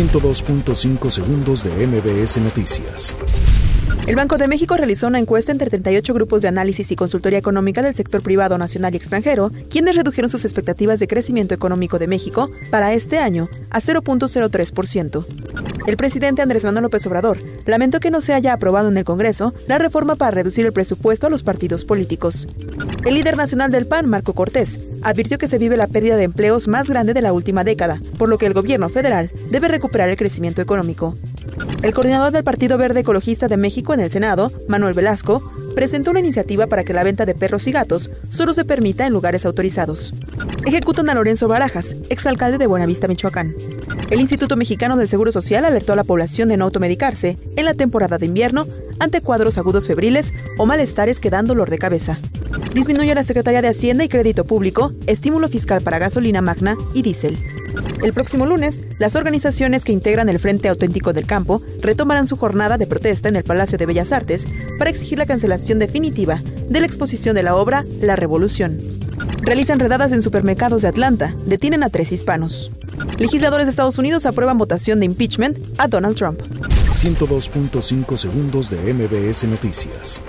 102.5 segundos de MBS Noticias. El Banco de México realizó una encuesta entre 38 grupos de análisis y consultoría económica del sector privado nacional y extranjero, quienes redujeron sus expectativas de crecimiento económico de México para este año a 0.03%. El presidente Andrés Manuel López Obrador lamentó que no se haya aprobado en el Congreso la reforma para reducir el presupuesto a los partidos políticos. El líder nacional del PAN, Marco Cortés, advirtió que se vive la pérdida de empleos más grande de la última década, por lo que el gobierno federal debe recuperar el crecimiento económico. El coordinador del Partido Verde Ecologista de México en el Senado, Manuel Velasco, presentó una iniciativa para que la venta de perros y gatos solo se permita en lugares autorizados. Ejecutan a Lorenzo Barajas, exalcalde de Buenavista, Michoacán. El Instituto Mexicano del Seguro Social alertó a la población de no automedicarse en la temporada de invierno ante cuadros agudos febriles o malestares que dan dolor de cabeza. Disminuye la Secretaría de Hacienda y Crédito Público estímulo fiscal para gasolina magna y diésel. El próximo lunes, las organizaciones que integran el Frente Auténtico del Campo retomarán su jornada de protesta en el Palacio de Bellas Artes para exigir la cancelación definitiva de la exposición de la obra La Revolución. Realizan redadas en supermercados de Atlanta, detienen a tres hispanos. Legisladores de Estados Unidos aprueban votación de impeachment a Donald Trump. 102.5 segundos de MBS Noticias.